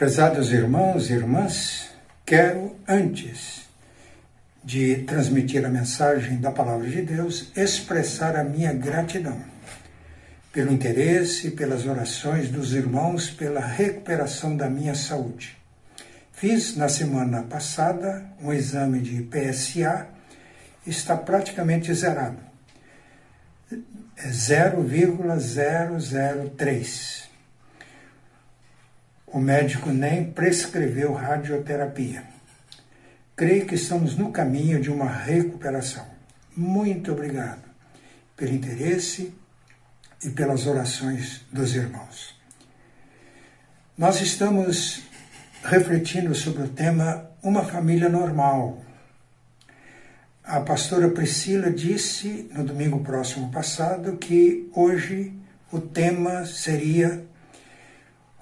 Prezados irmãos e irmãs, quero, antes de transmitir a mensagem da Palavra de Deus, expressar a minha gratidão pelo interesse, pelas orações dos irmãos, pela recuperação da minha saúde. Fiz na semana passada um exame de PSA, está praticamente zerado. 0,003 o médico nem prescreveu radioterapia. Creio que estamos no caminho de uma recuperação. Muito obrigado pelo interesse e pelas orações dos irmãos. Nós estamos refletindo sobre o tema Uma Família Normal. A pastora Priscila disse no domingo próximo passado que hoje o tema seria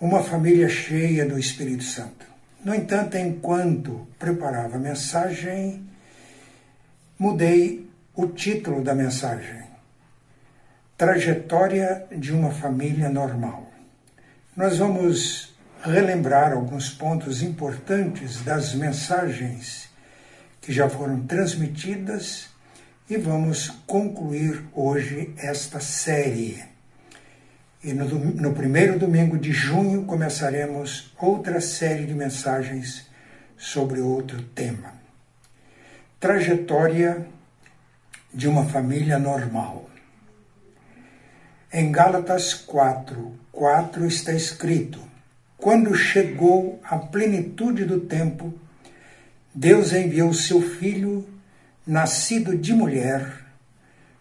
uma família cheia do Espírito Santo. No entanto, enquanto preparava a mensagem, mudei o título da mensagem: Trajetória de uma família normal. Nós vamos relembrar alguns pontos importantes das mensagens que já foram transmitidas e vamos concluir hoje esta série. E no, no, primeiro domingo de junho começaremos outra série de mensagens sobre outro tema. Trajetória de uma família normal. Em Gálatas 4, 4 está escrito: Quando chegou a plenitude do tempo, Deus enviou seu filho, nascido de mulher,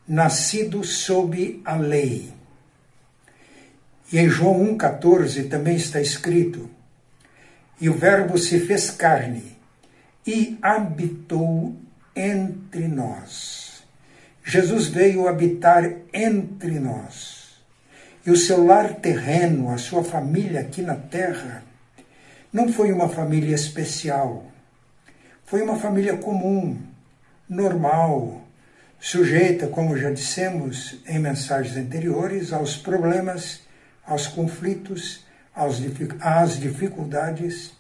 nascido sob a lei e em João 1,14 também está escrito: E o Verbo se fez carne e habitou entre nós. Jesus veio habitar entre nós. E o seu lar terreno, a sua família aqui na terra, não foi uma família especial. Foi uma família comum, normal, sujeita, como já dissemos em mensagens anteriores, aos problemas aos conflitos, às dificuldades,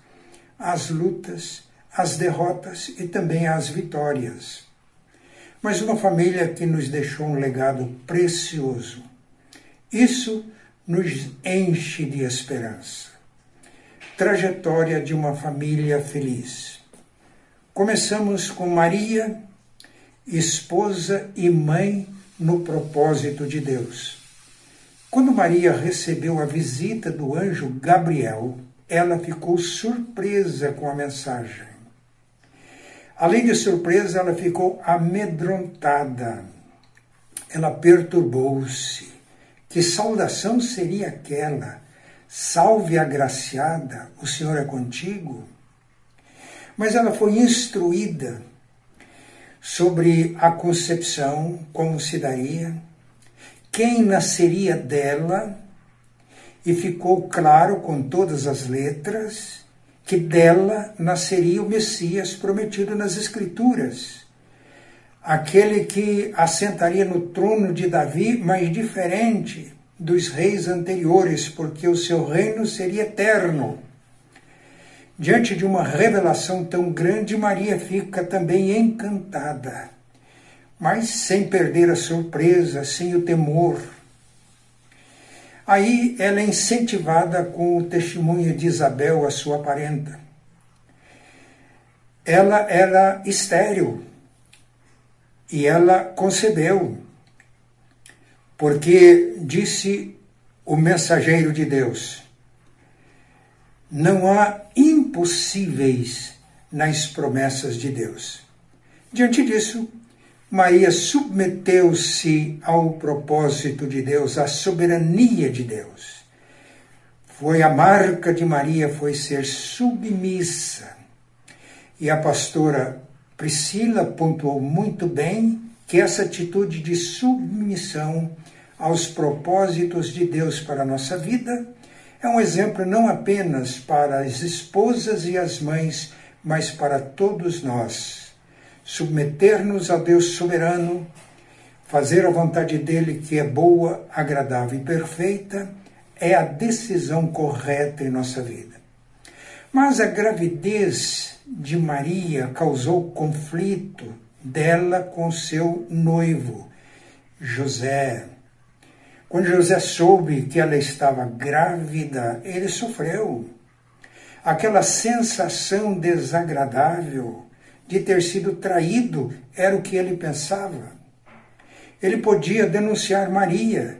às lutas, às derrotas e também às vitórias. Mas uma família que nos deixou um legado precioso. Isso nos enche de esperança. Trajetória de uma família feliz. Começamos com Maria, esposa e mãe no propósito de Deus. Quando Maria recebeu a visita do anjo Gabriel, ela ficou surpresa com a mensagem. Além de surpresa, ela ficou amedrontada. Ela perturbou-se. Que saudação seria aquela? Salve agraciada, o Senhor é contigo. Mas ela foi instruída sobre a concepção, como se daria, quem nasceria dela, e ficou claro com todas as letras que dela nasceria o Messias prometido nas Escrituras. Aquele que assentaria no trono de Davi, mas diferente dos reis anteriores, porque o seu reino seria eterno. Diante de uma revelação tão grande, Maria fica também encantada mas sem perder a surpresa, sem o temor. Aí ela é incentivada com o testemunho de Isabel, a sua parenta. Ela era estéril e ela concebeu, porque disse o mensageiro de Deus: não há impossíveis nas promessas de Deus. Diante disso, Maria submeteu-se ao propósito de Deus, à soberania de Deus. Foi a marca de Maria foi ser submissa. E a pastora Priscila pontuou muito bem que essa atitude de submissão aos propósitos de Deus para a nossa vida é um exemplo não apenas para as esposas e as mães, mas para todos nós submeter-nos a Deus soberano, fazer a vontade dele que é boa, agradável e perfeita, é a decisão correta em nossa vida. Mas a gravidez de Maria causou conflito dela com seu noivo, José. Quando José soube que ela estava grávida, ele sofreu. Aquela sensação desagradável de ter sido traído era o que ele pensava. Ele podia denunciar Maria,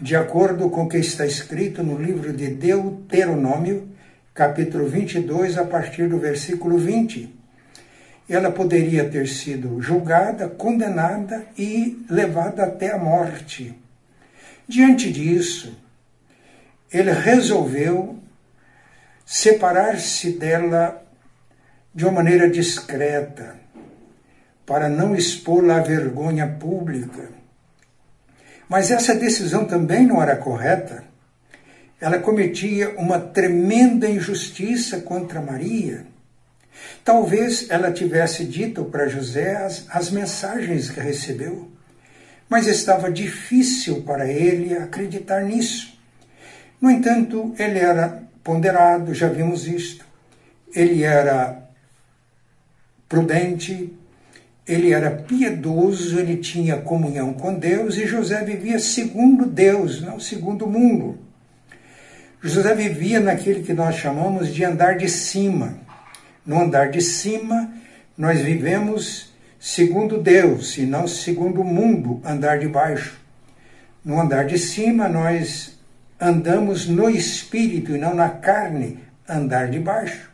de acordo com o que está escrito no livro de Deuteronômio, capítulo 22, a partir do versículo 20. Ela poderia ter sido julgada, condenada e levada até a morte. Diante disso, ele resolveu separar-se dela de uma maneira discreta, para não expô-la à vergonha pública. Mas essa decisão também não era correta ela cometia uma tremenda injustiça contra Maria. Talvez ela tivesse dito para José as, as mensagens que recebeu, mas estava difícil para ele acreditar nisso. No entanto, ele era ponderado, já vimos isto. Ele era prudente, ele era piedoso, ele tinha comunhão com Deus e José vivia segundo Deus, não segundo o mundo. José vivia naquele que nós chamamos de andar de cima. No andar de cima, nós vivemos segundo Deus e não segundo o mundo, andar de baixo. No andar de cima, nós andamos no espírito e não na carne, andar de baixo.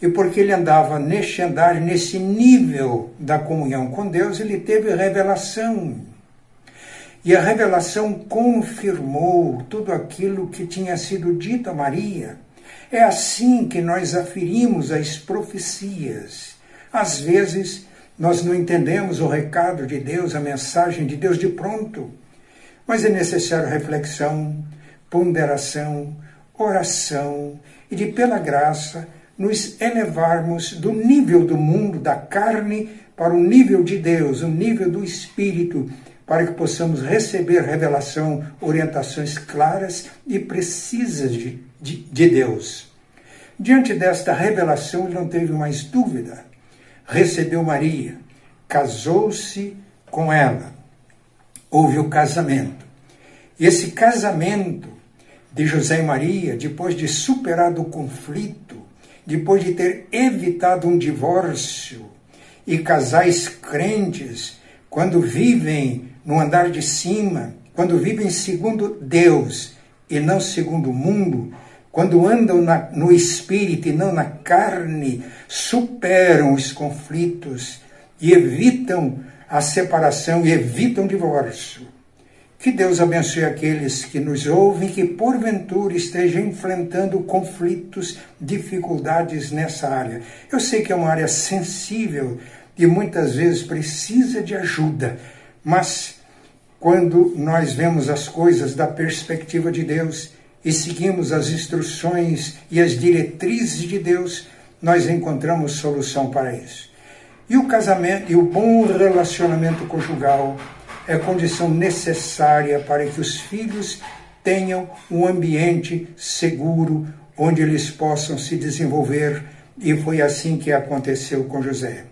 E porque ele andava neste andar, nesse nível da comunhão com Deus, ele teve revelação e a revelação confirmou tudo aquilo que tinha sido dito a Maria. É assim que nós aferimos as profecias. Às vezes, nós não entendemos o recado de Deus, a mensagem de Deus de pronto, mas é necessário reflexão, ponderação, oração e de, pela graça, nos elevarmos do nível do mundo, da carne, para o nível de Deus, o nível do Espírito, para que possamos receber revelação, orientações claras e precisas de, de, de Deus. Diante desta revelação, ele não teve mais dúvida. Recebeu Maria, casou-se com ela. Houve o casamento. Esse casamento de José e Maria, depois de superado o conflito, depois de ter evitado um divórcio, e casais crentes, quando vivem no andar de cima, quando vivem segundo Deus e não segundo o mundo, quando andam na, no espírito e não na carne, superam os conflitos e evitam a separação e evitam o divórcio. Que Deus abençoe aqueles que nos ouvem que porventura estejam enfrentando conflitos, dificuldades nessa área. Eu sei que é uma área sensível e muitas vezes precisa de ajuda, mas quando nós vemos as coisas da perspectiva de Deus e seguimos as instruções e as diretrizes de Deus, nós encontramos solução para isso. E o casamento e o bom relacionamento conjugal é condição necessária para que os filhos tenham um ambiente seguro onde eles possam se desenvolver, e foi assim que aconteceu com José.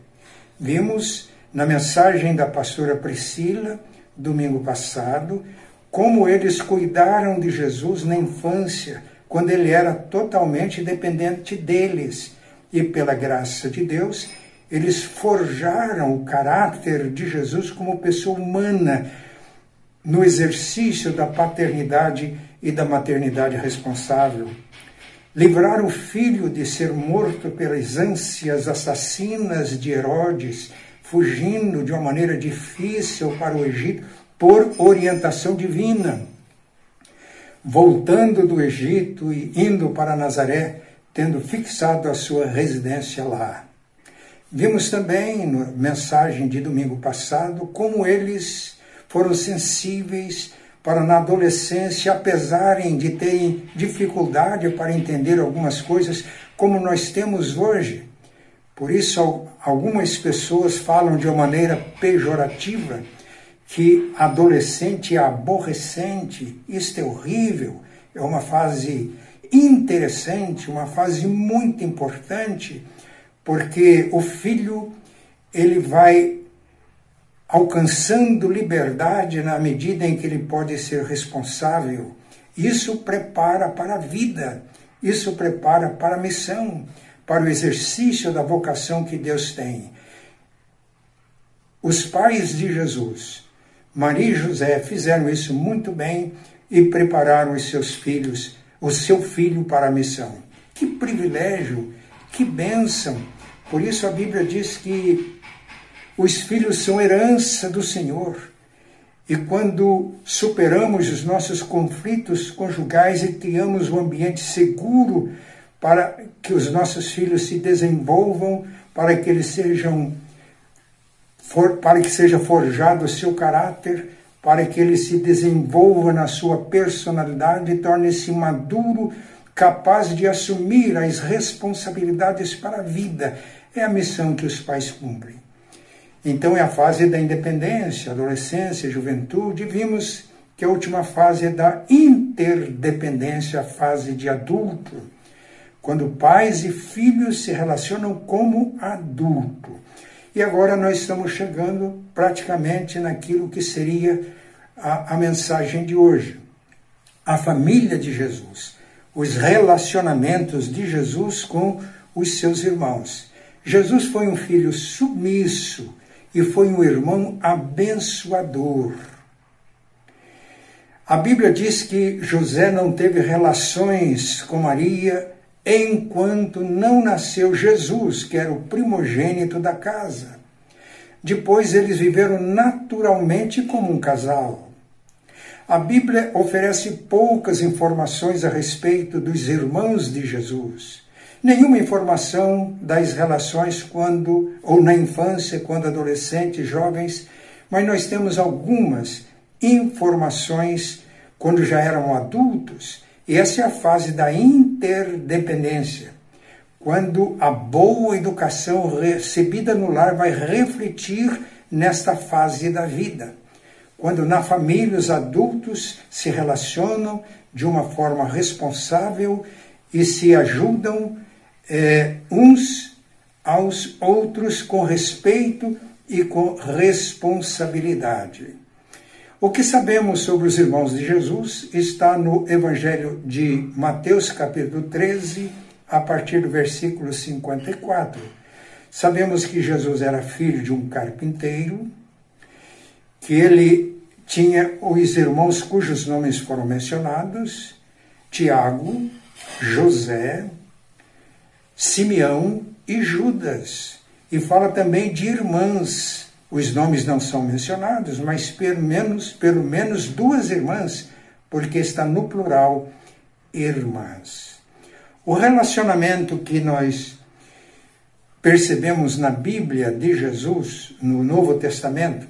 Vimos na mensagem da pastora Priscila domingo passado, como eles cuidaram de Jesus na infância, quando ele era totalmente dependente deles. E pela graça de Deus, eles forjaram o caráter de Jesus como pessoa humana no exercício da paternidade e da maternidade responsável. Livrar o filho de ser morto pelas ânsias assassinas de Herodes fugindo de uma maneira difícil para o Egito por orientação divina. Voltando do Egito e indo para Nazaré, tendo fixado a sua residência lá. Vimos também na mensagem de domingo passado como eles foram sensíveis para na adolescência, apesar de terem dificuldade para entender algumas coisas, como nós temos hoje. Por isso, algumas pessoas falam de uma maneira pejorativa que adolescente é aborrecente, isto é horrível, é uma fase interessante, uma fase muito importante, porque o filho ele vai alcançando liberdade na medida em que ele pode ser responsável. Isso prepara para a vida, isso prepara para a missão, para o exercício da vocação que Deus tem. Os pais de Jesus, Maria e José, fizeram isso muito bem e prepararam os seus filhos, o seu filho para a missão. Que privilégio, que bênção! Por isso a Bíblia diz que os filhos são herança do Senhor. E quando superamos os nossos conflitos conjugais e criamos um ambiente seguro para que os nossos filhos se desenvolvam, para que eles sejam para que seja forjado o seu caráter, para que ele se desenvolva na sua personalidade e torne-se maduro, capaz de assumir as responsabilidades para a vida. É a missão que os pais cumprem. Então é a fase da independência, adolescência, juventude. Vimos que a última fase é da interdependência, a fase de adulto, quando pais e filhos se relacionam como adulto. E agora nós estamos chegando praticamente naquilo que seria a, a mensagem de hoje. A família de Jesus, os relacionamentos de Jesus com os seus irmãos. Jesus foi um filho submisso e foi um irmão abençoador. A Bíblia diz que José não teve relações com Maria enquanto não nasceu Jesus, que era o primogênito da casa. Depois eles viveram naturalmente como um casal. A Bíblia oferece poucas informações a respeito dos irmãos de Jesus. Nenhuma informação das relações quando ou na infância, quando adolescentes, jovens, mas nós temos algumas informações quando já eram adultos e essa é a fase da interdependência, quando a boa educação recebida no lar vai refletir nesta fase da vida. Quando na família os adultos se relacionam de uma forma responsável e se ajudam é, uns aos outros com respeito e com responsabilidade. O que sabemos sobre os irmãos de Jesus está no Evangelho de Mateus, capítulo 13, a partir do versículo 54. Sabemos que Jesus era filho de um carpinteiro, que ele tinha os irmãos cujos nomes foram mencionados: Tiago, José, Simeão e Judas. E fala também de irmãs os nomes não são mencionados, mas pelo menos, pelo menos duas irmãs, porque está no plural irmãs. O relacionamento que nós percebemos na Bíblia de Jesus, no Novo Testamento,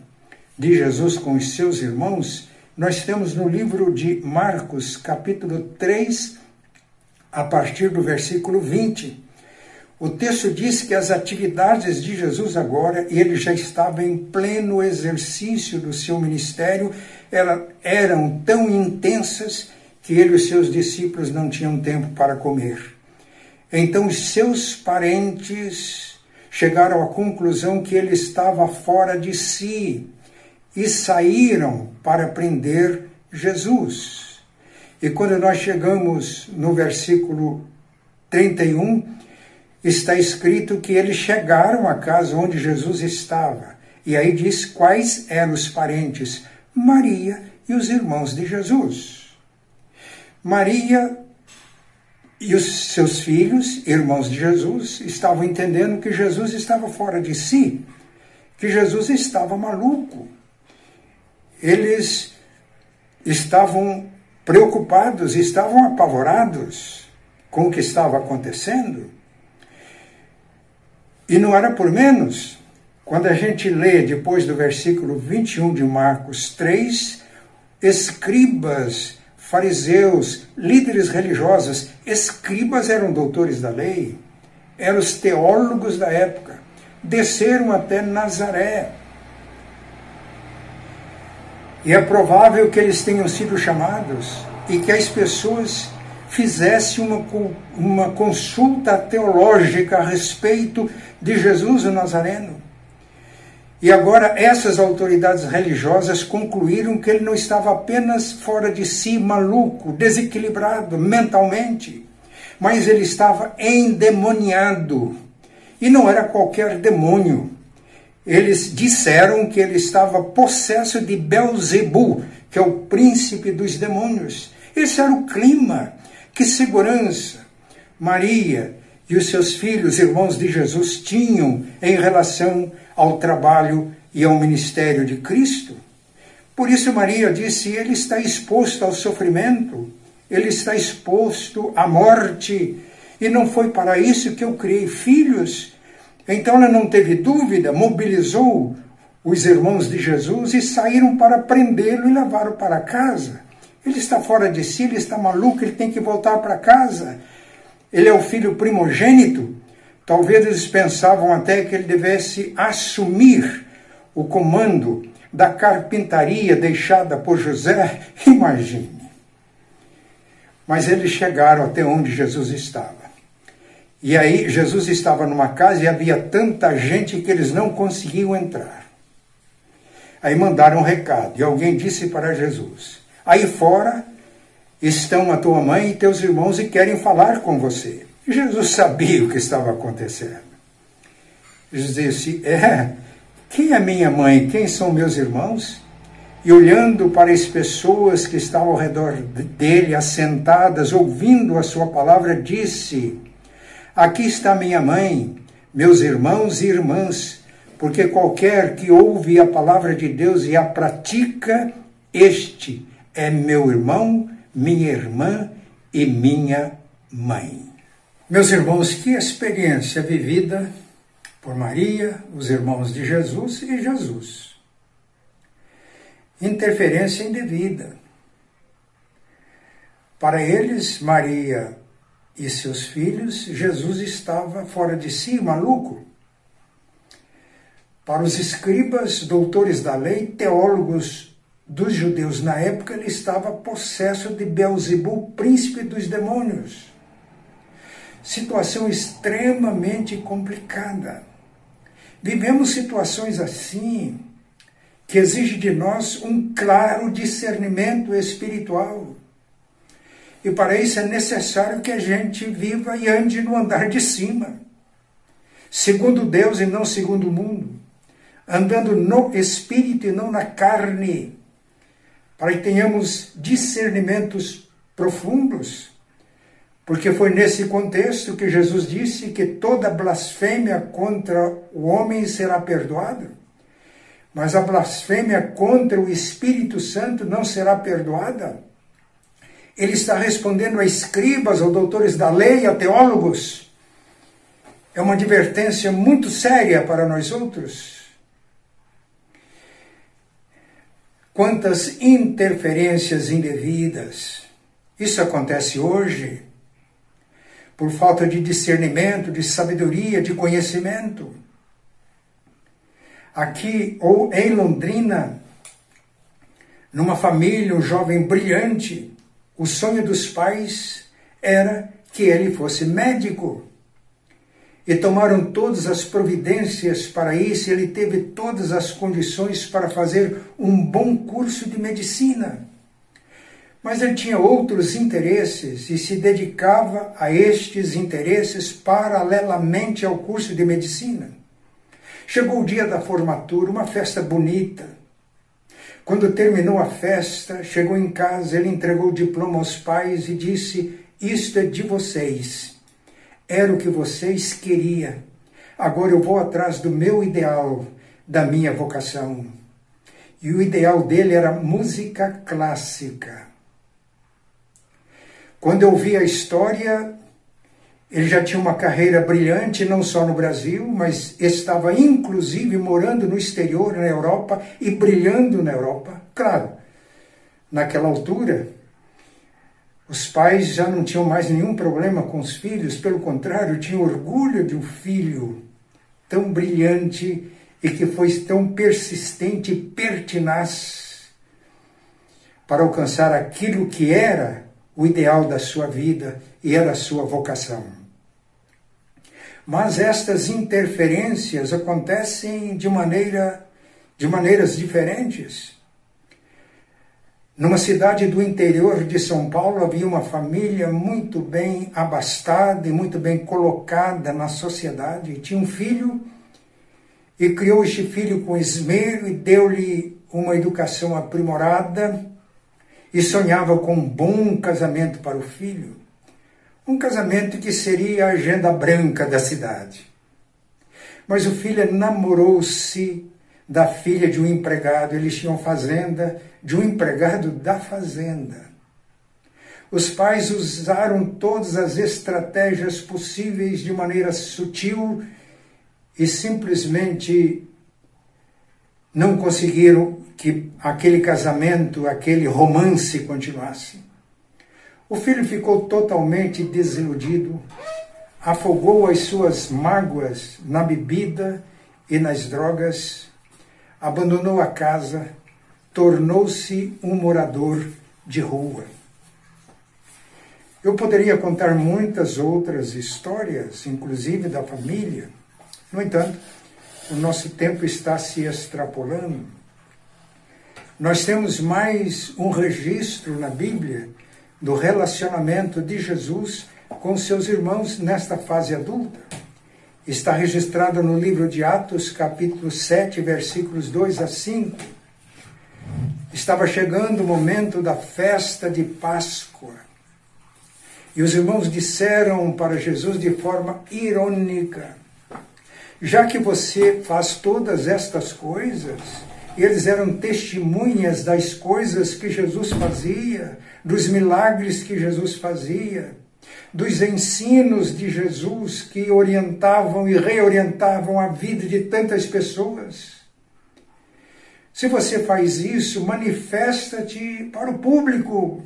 de Jesus com os seus irmãos, nós temos no livro de Marcos, capítulo 3, a partir do versículo 20. O texto diz que as atividades de Jesus agora, ele já estava em pleno exercício do seu ministério, eram tão intensas que ele e os seus discípulos não tinham tempo para comer. Então os seus parentes chegaram à conclusão que ele estava fora de si e saíram para prender Jesus. E quando nós chegamos no versículo 31, está escrito que eles chegaram à casa onde Jesus estava. E aí diz quais eram os parentes: Maria e os irmãos de Jesus. Maria e os seus filhos, irmãos de Jesus, estavam entendendo que Jesus estava fora de si, que Jesus estava maluco. Eles estavam preocupados, estavam apavorados com o que estava acontecendo. E não era por menos, quando a gente lê depois do versículo 21 de Marcos 3, escribas, fariseus, líderes religiosos, escribas eram doutores da lei, eram os teólogos da época, desceram até Nazaré. E é provável que eles tenham sido chamados e que as pessoas fizesse uma, uma consulta teológica a respeito de Jesus o Nazareno. E agora essas autoridades religiosas concluíram que ele não estava apenas fora de si, maluco, desequilibrado mentalmente, mas ele estava endemoniado. E não era qualquer demônio. Eles disseram que ele estava possesso de Belzebu, que é o príncipe dos demônios. Esse era o clima. Que segurança Maria e os seus filhos, irmãos de Jesus, tinham em relação ao trabalho e ao ministério de Cristo. Por isso, Maria disse: Ele está exposto ao sofrimento, ele está exposto à morte, e não foi para isso que eu criei filhos. Então ela não teve dúvida, mobilizou os irmãos de Jesus e saíram para prendê-lo e levá-lo para casa. Ele está fora de si, ele está maluco, ele tem que voltar para casa. Ele é o filho primogênito. Talvez eles pensavam até que ele devesse assumir o comando da carpintaria deixada por José. Imagine. Mas eles chegaram até onde Jesus estava. E aí Jesus estava numa casa e havia tanta gente que eles não conseguiam entrar. Aí mandaram um recado e alguém disse para Jesus: Aí fora estão a tua mãe e teus irmãos e querem falar com você. Jesus sabia o que estava acontecendo. Jesus disse: É, quem é minha mãe? Quem são meus irmãos? E olhando para as pessoas que estavam ao redor dele, assentadas, ouvindo a sua palavra, disse: Aqui está minha mãe, meus irmãos e irmãs, porque qualquer que ouve a palavra de Deus e a pratica, este é meu irmão, minha irmã e minha mãe. Meus irmãos, que experiência vivida por Maria, os irmãos de Jesus e Jesus. Interferência indevida. Para eles, Maria e seus filhos, Jesus estava fora de si, maluco. Para os escribas, doutores da lei, teólogos dos judeus na época, ele estava possesso de Beelzebub, príncipe dos demônios. Situação extremamente complicada. Vivemos situações assim que exige de nós um claro discernimento espiritual. E para isso é necessário que a gente viva e ande no andar de cima, segundo Deus e não segundo o mundo, andando no espírito e não na carne, para que tenhamos discernimentos profundos. Porque foi nesse contexto que Jesus disse que toda blasfêmia contra o homem será perdoada, mas a blasfêmia contra o Espírito Santo não será perdoada. Ele está respondendo a escribas, a doutores da lei, a teólogos. É uma advertência muito séria para nós outros. Quantas interferências indevidas. Isso acontece hoje por falta de discernimento, de sabedoria, de conhecimento. Aqui ou em Londrina, numa família, um jovem brilhante, o sonho dos pais era que ele fosse médico e tomaram todas as providências para isso, ele teve todas as condições para fazer um bom curso de medicina. Mas ele tinha outros interesses e se dedicava a estes interesses paralelamente ao curso de medicina. Chegou o dia da formatura, uma festa bonita. Quando terminou a festa, chegou em casa, ele entregou o diploma aos pais e disse: Isto é de vocês era o que vocês queriam. Agora eu vou atrás do meu ideal, da minha vocação. E o ideal dele era música clássica. Quando eu vi a história, ele já tinha uma carreira brilhante, não só no Brasil, mas estava inclusive morando no exterior, na Europa, e brilhando na Europa. Claro, naquela altura, os pais já não tinham mais nenhum problema com os filhos, pelo contrário, tinham orgulho de um filho tão brilhante e que foi tão persistente e pertinaz para alcançar aquilo que era o ideal da sua vida e era sua vocação. Mas estas interferências acontecem de maneira de maneiras diferentes. Numa cidade do interior de São Paulo havia uma família muito bem abastada e muito bem colocada na sociedade. Tinha um filho e criou este filho com esmero e deu-lhe uma educação aprimorada e sonhava com um bom casamento para o filho. Um casamento que seria a agenda branca da cidade. Mas o filho namorou-se da filha de um empregado, eles tinham fazenda, de um empregado da fazenda. Os pais usaram todas as estratégias possíveis de maneira sutil e simplesmente não conseguiram que aquele casamento, aquele romance continuasse. O filho ficou totalmente desiludido, afogou as suas mágoas na bebida e nas drogas abandonou a casa, tornou-se um morador de rua. Eu poderia contar muitas outras histórias, inclusive da família. No entanto, o nosso tempo está se extrapolando. Nós temos mais um registro na Bíblia do relacionamento de Jesus com seus irmãos nesta fase adulta está registrada no livro de Atos, capítulo 7, versículos 2 a 5. Estava chegando o momento da festa de Páscoa. E os irmãos disseram para Jesus de forma irônica: Já que você faz todas estas coisas, eles eram testemunhas das coisas que Jesus fazia, dos milagres que Jesus fazia dos ensinos de Jesus que orientavam e reorientavam a vida de tantas pessoas. Se você faz isso, manifesta-te para o público.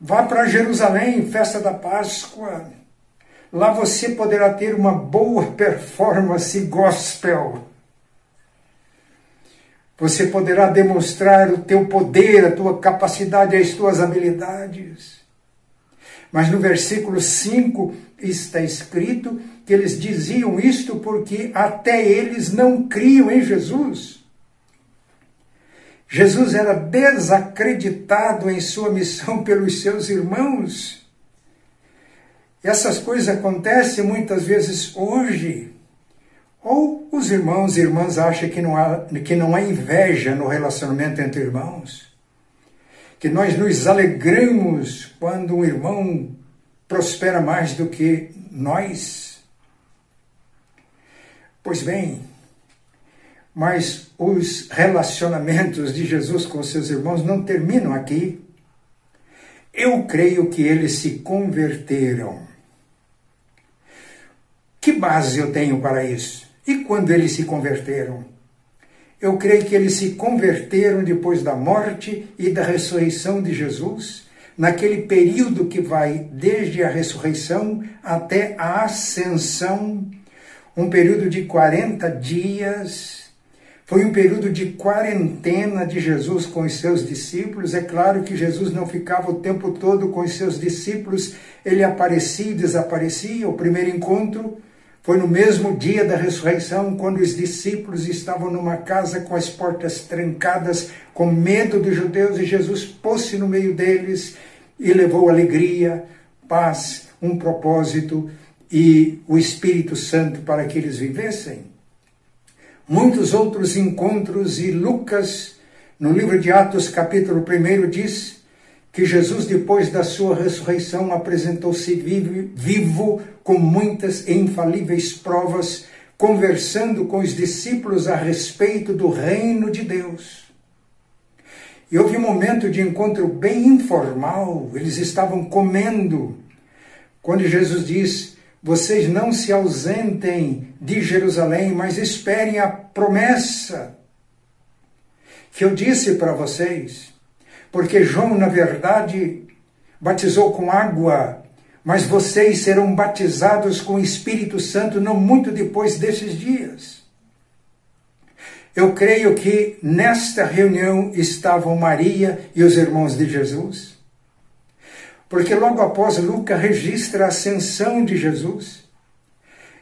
Vá para Jerusalém, festa da Páscoa. Lá você poderá ter uma boa performance gospel. Você poderá demonstrar o teu poder, a tua capacidade, as tuas habilidades. Mas no versículo 5 está escrito que eles diziam isto porque até eles não criam em Jesus. Jesus era desacreditado em sua missão pelos seus irmãos. Essas coisas acontecem muitas vezes hoje. Ou os irmãos e irmãs acham que não há, que não há inveja no relacionamento entre irmãos que nós nos alegramos quando um irmão prospera mais do que nós. Pois bem, mas os relacionamentos de Jesus com seus irmãos não terminam aqui. Eu creio que eles se converteram. Que base eu tenho para isso? E quando eles se converteram? Eu creio que eles se converteram depois da morte e da ressurreição de Jesus, naquele período que vai desde a ressurreição até a ascensão, um período de 40 dias. Foi um período de quarentena de Jesus com os seus discípulos. É claro que Jesus não ficava o tempo todo com os seus discípulos, ele aparecia e desaparecia. O primeiro encontro foi no mesmo dia da ressurreição, quando os discípulos estavam numa casa com as portas trancadas, com medo dos judeus, e Jesus pôs-se no meio deles e levou alegria, paz, um propósito e o Espírito Santo para que eles vivessem. Muitos outros encontros, e Lucas, no livro de Atos, capítulo 1, diz que Jesus, depois da sua ressurreição, apresentou-se vivo, vivo, com muitas e infalíveis provas, conversando com os discípulos a respeito do reino de Deus. E houve um momento de encontro bem informal, eles estavam comendo, quando Jesus diz: Vocês não se ausentem de Jerusalém, mas esperem a promessa que eu disse para vocês porque João, na verdade, batizou com água, mas vocês serão batizados com o Espírito Santo não muito depois desses dias. Eu creio que nesta reunião estavam Maria e os irmãos de Jesus. porque logo após Lucas registra a ascensão de Jesus.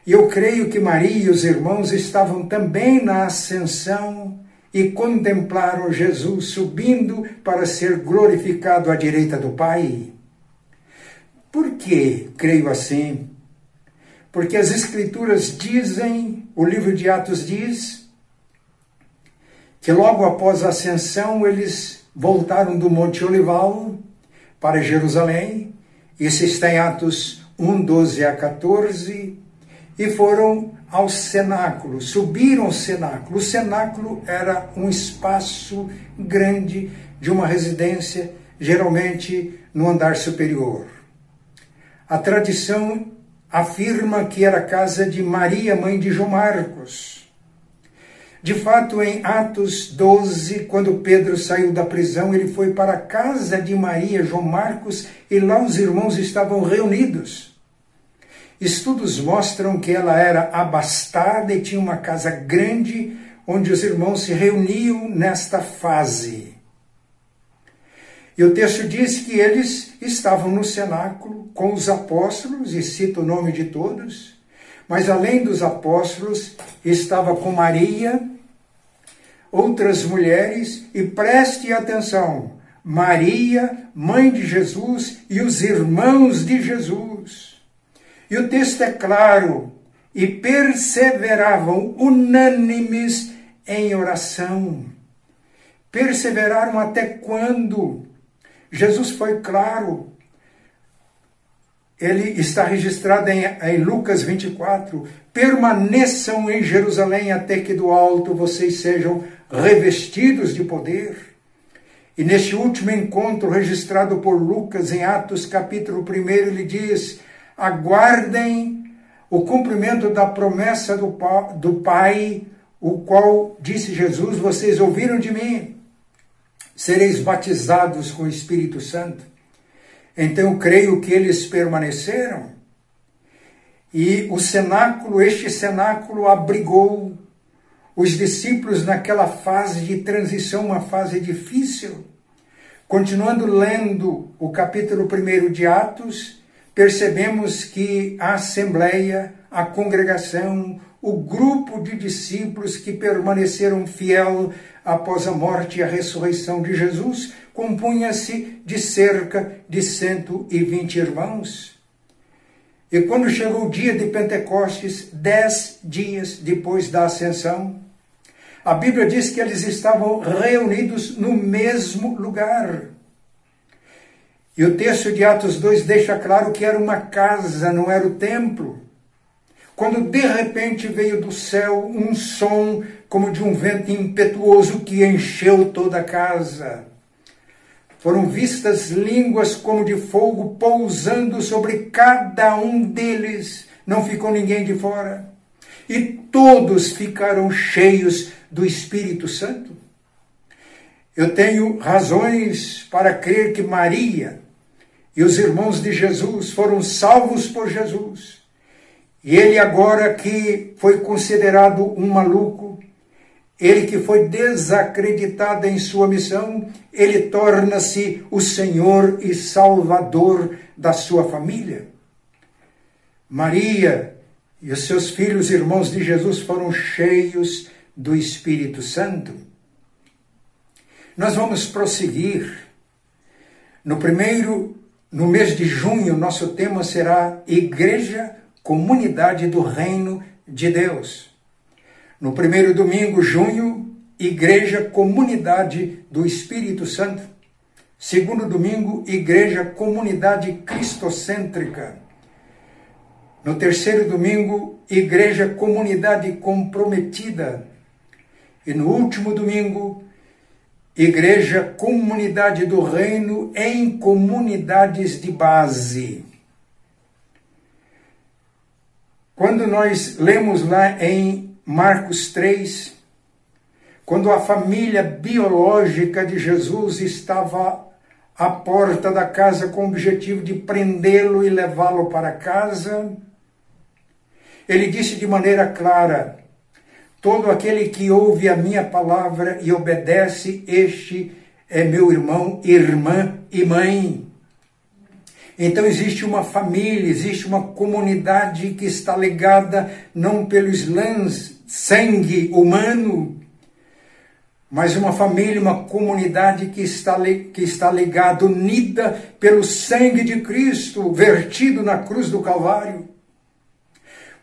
E eu creio que Maria e os irmãos estavam também na ascensão e contemplaram Jesus subindo para ser glorificado à direita do Pai. Por que creio assim? Porque as Escrituras dizem, o livro de Atos diz, que logo após a ascensão eles voltaram do Monte Olival para Jerusalém. Isso está em Atos 1, 12 a 14 e foram ao cenáculo, subiram ao cenáculo. O cenáculo era um espaço grande de uma residência, geralmente no andar superior. A tradição afirma que era a casa de Maria, mãe de João Marcos. De fato, em Atos 12, quando Pedro saiu da prisão, ele foi para a casa de Maria, João Marcos, e lá os irmãos estavam reunidos. Estudos mostram que ela era abastada e tinha uma casa grande onde os irmãos se reuniam nesta fase. E o texto diz que eles estavam no cenáculo com os apóstolos, e cita o nome de todos, mas além dos apóstolos, estava com Maria, outras mulheres, e preste atenção, Maria, mãe de Jesus, e os irmãos de Jesus. E o texto é claro, e perseveravam unânimes em oração. Perseveraram até quando? Jesus foi claro. Ele está registrado em, em Lucas 24. Permaneçam em Jerusalém até que do alto vocês sejam revestidos de poder. E neste último encontro registrado por Lucas em Atos capítulo 1, ele diz: aguardem o cumprimento da promessa do, do Pai, o qual disse Jesus: Vocês ouviram de mim, sereis batizados com o Espírito Santo. Então creio que eles permaneceram. E o cenáculo, este cenáculo abrigou os discípulos naquela fase de transição, uma fase difícil. Continuando lendo o capítulo 1 de Atos, percebemos que a assembleia, a congregação, o grupo de discípulos que permaneceram fiel após a morte e a ressurreição de Jesus compunha-se de cerca de 120 irmãos. E quando chegou o dia de Pentecostes, dez dias depois da ascensão, a Bíblia diz que eles estavam reunidos no mesmo lugar. E o texto de Atos 2 deixa claro que era uma casa, não era o templo. Quando de repente veio do céu um som como de um vento impetuoso que encheu toda a casa. Foram vistas línguas como de fogo pousando sobre cada um deles, não ficou ninguém de fora. E todos ficaram cheios do Espírito Santo. Eu tenho razões para crer que Maria, e os irmãos de Jesus foram salvos por Jesus. E ele, agora que foi considerado um maluco, ele que foi desacreditado em sua missão, ele torna-se o Senhor e Salvador da sua família. Maria e os seus filhos irmãos de Jesus foram cheios do Espírito Santo. Nós vamos prosseguir. No primeiro no mês de junho, nosso tema será Igreja, Comunidade do Reino de Deus. No primeiro domingo, junho, Igreja, Comunidade do Espírito Santo. Segundo domingo, Igreja, Comunidade Cristocêntrica. No terceiro domingo, Igreja, Comunidade Comprometida. E no último domingo, Igreja, comunidade do reino em comunidades de base. Quando nós lemos lá em Marcos 3, quando a família biológica de Jesus estava à porta da casa com o objetivo de prendê-lo e levá-lo para casa, ele disse de maneira clara: Todo aquele que ouve a minha palavra e obedece, este é meu irmão, irmã e mãe. Então existe uma família, existe uma comunidade que está ligada não pelo sangue humano, mas uma família, uma comunidade que está, que está ligada, unida pelo sangue de Cristo, vertido na cruz do Calvário.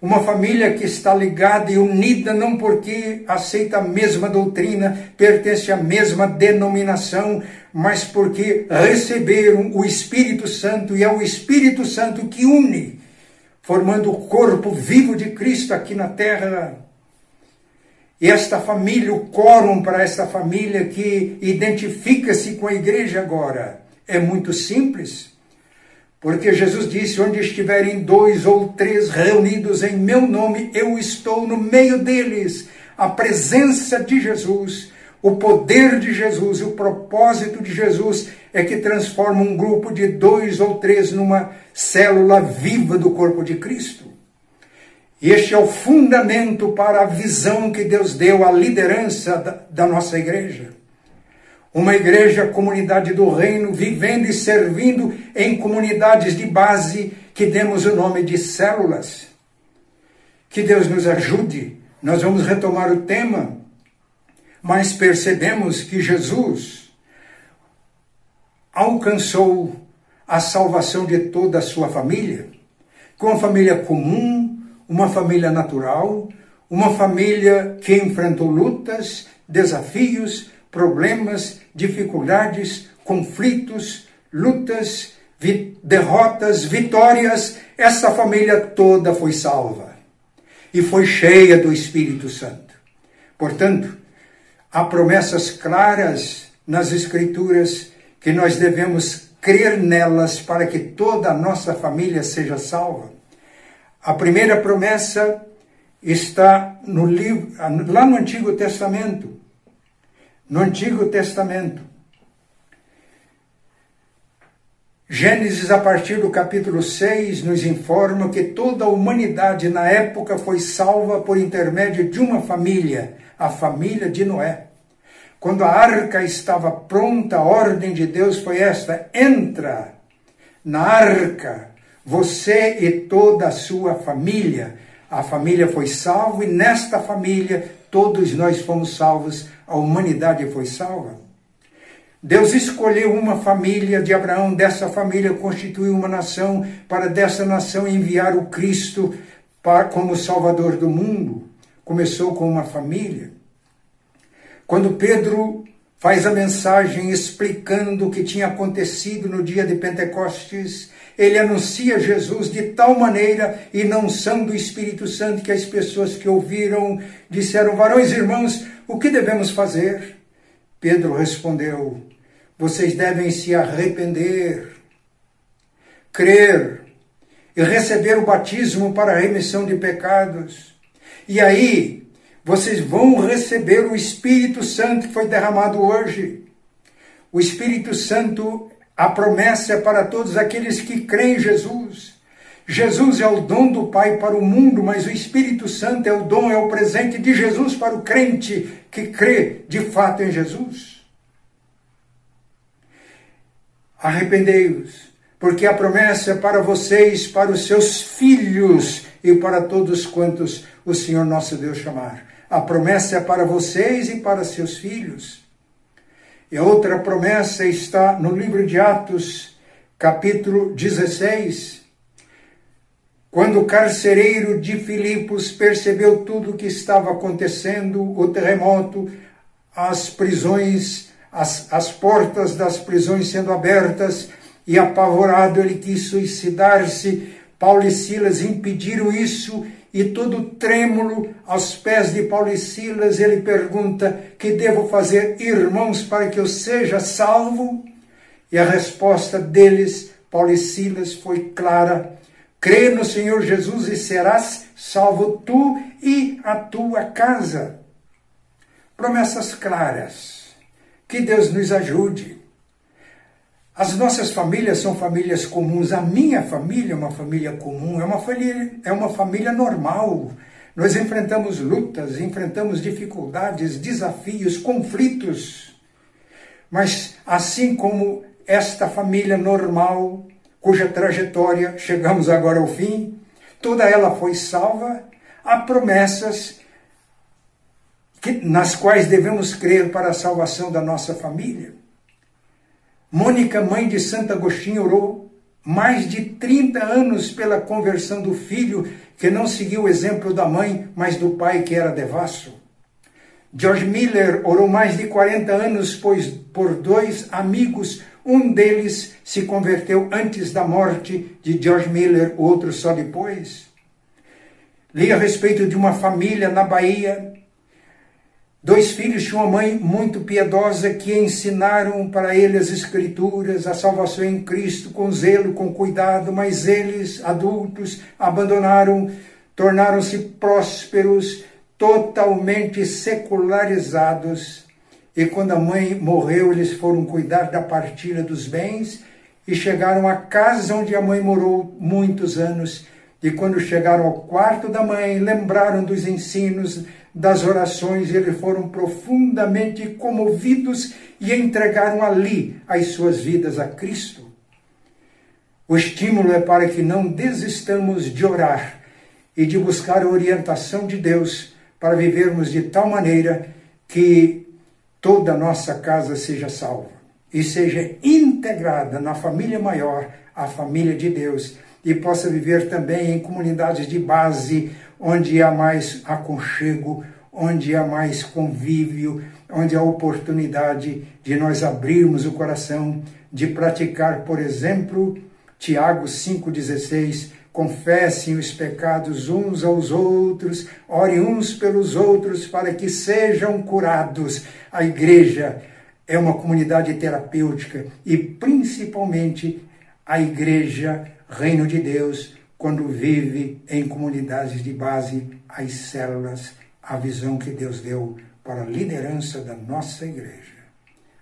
Uma família que está ligada e unida não porque aceita a mesma doutrina, pertence à mesma denominação, mas porque receberam o Espírito Santo e é o Espírito Santo que une, formando o corpo vivo de Cristo aqui na terra. E esta família, o quórum para esta família que identifica-se com a igreja agora, é muito simples. Porque Jesus disse: Onde estiverem dois ou três reunidos em meu nome, eu estou no meio deles. A presença de Jesus, o poder de Jesus, o propósito de Jesus é que transforma um grupo de dois ou três numa célula viva do corpo de Cristo. Este é o fundamento para a visão que Deus deu à liderança da, da nossa igreja. Uma igreja, comunidade do reino, vivendo e servindo em comunidades de base que demos o nome de células. Que Deus nos ajude. Nós vamos retomar o tema, mas percebemos que Jesus alcançou a salvação de toda a sua família, com uma família comum, uma família natural, uma família que enfrentou lutas, desafios, problemas, dificuldades, conflitos, lutas, vi derrotas, vitórias, essa família toda foi salva e foi cheia do Espírito Santo. Portanto, há promessas claras nas Escrituras que nós devemos crer nelas para que toda a nossa família seja salva. A primeira promessa está no livro, lá no Antigo Testamento, no Antigo Testamento. Gênesis, a partir do capítulo 6, nos informa que toda a humanidade na época foi salva por intermédio de uma família, a família de Noé. Quando a arca estava pronta, a ordem de Deus foi esta: entra na arca, você e toda a sua família. A família foi salva e nesta família todos nós fomos salvos a humanidade foi salva. Deus escolheu uma família de Abraão, dessa família constituiu uma nação, para dessa nação enviar o Cristo para, como Salvador do mundo. Começou com uma família. Quando Pedro faz a mensagem explicando o que tinha acontecido no dia de Pentecostes, ele anuncia Jesus de tal maneira e não são do Espírito Santo que as pessoas que ouviram disseram: Varões irmãos, o que devemos fazer? Pedro respondeu: Vocês devem se arrepender, crer e receber o batismo para a remissão de pecados. E aí, vocês vão receber o Espírito Santo que foi derramado hoje. O Espírito Santo, a promessa é para todos aqueles que creem em Jesus. Jesus é o dom do Pai para o mundo, mas o Espírito Santo é o dom, é o presente de Jesus para o crente que crê de fato em Jesus. Arrependei-vos, porque a promessa é para vocês, para os seus filhos e para todos quantos o Senhor nosso Deus chamar. A promessa é para vocês e para seus filhos. E outra promessa está no livro de Atos, capítulo 16, quando o carcereiro de Filipos percebeu tudo o que estava acontecendo, o terremoto, as prisões, as, as portas das prisões sendo abertas, e apavorado ele quis suicidar-se, Paulo e Silas impediram isso, e todo trêmulo aos pés de Paulo e Silas, ele pergunta: Que devo fazer, irmãos, para que eu seja salvo? E a resposta deles, Paulo e Silas, foi clara: Crê no Senhor Jesus e serás salvo tu e a tua casa. Promessas claras. Que Deus nos ajude. As nossas famílias são famílias comuns. A minha família é uma família comum, é uma família, é uma família normal. Nós enfrentamos lutas, enfrentamos dificuldades, desafios, conflitos. Mas assim como esta família normal, cuja trajetória chegamos agora ao fim, toda ela foi salva, há promessas que, nas quais devemos crer para a salvação da nossa família. Mônica, mãe de Santo Agostinho, orou mais de 30 anos pela conversão do filho, que não seguiu o exemplo da mãe, mas do pai que era devasso. George Miller orou mais de 40 anos pois, por dois amigos. Um deles se converteu antes da morte de George Miller, outro só depois. Li a respeito de uma família na Bahia. Dois filhos de uma mãe muito piedosa que ensinaram para ele as Escrituras, a salvação em Cristo, com zelo, com cuidado, mas eles, adultos, abandonaram, tornaram-se prósperos totalmente secularizados. E quando a mãe morreu, eles foram cuidar da partilha dos bens e chegaram à casa onde a mãe morou muitos anos. E quando chegaram ao quarto da mãe, lembraram dos ensinos, das orações, eles foram profundamente comovidos e entregaram ali as suas vidas a Cristo. O estímulo é para que não desistamos de orar e de buscar a orientação de Deus para vivermos de tal maneira que toda a nossa casa seja salva e seja integrada na família maior, a família de Deus, e possa viver também em comunidades de base, onde há mais aconchego, onde há mais convívio, onde há oportunidade de nós abrirmos o coração, de praticar, por exemplo, Tiago 5,16, confessem os pecados uns aos outros, orem uns pelos outros para que sejam curados. A igreja é uma comunidade terapêutica e principalmente a igreja, reino de Deus, quando vive em comunidades de base, as células, a visão que Deus deu para a liderança da nossa igreja.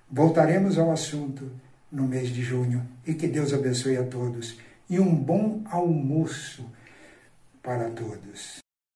Voltaremos ao assunto no mês de junho e que Deus abençoe a todos e um bom almoço para todos.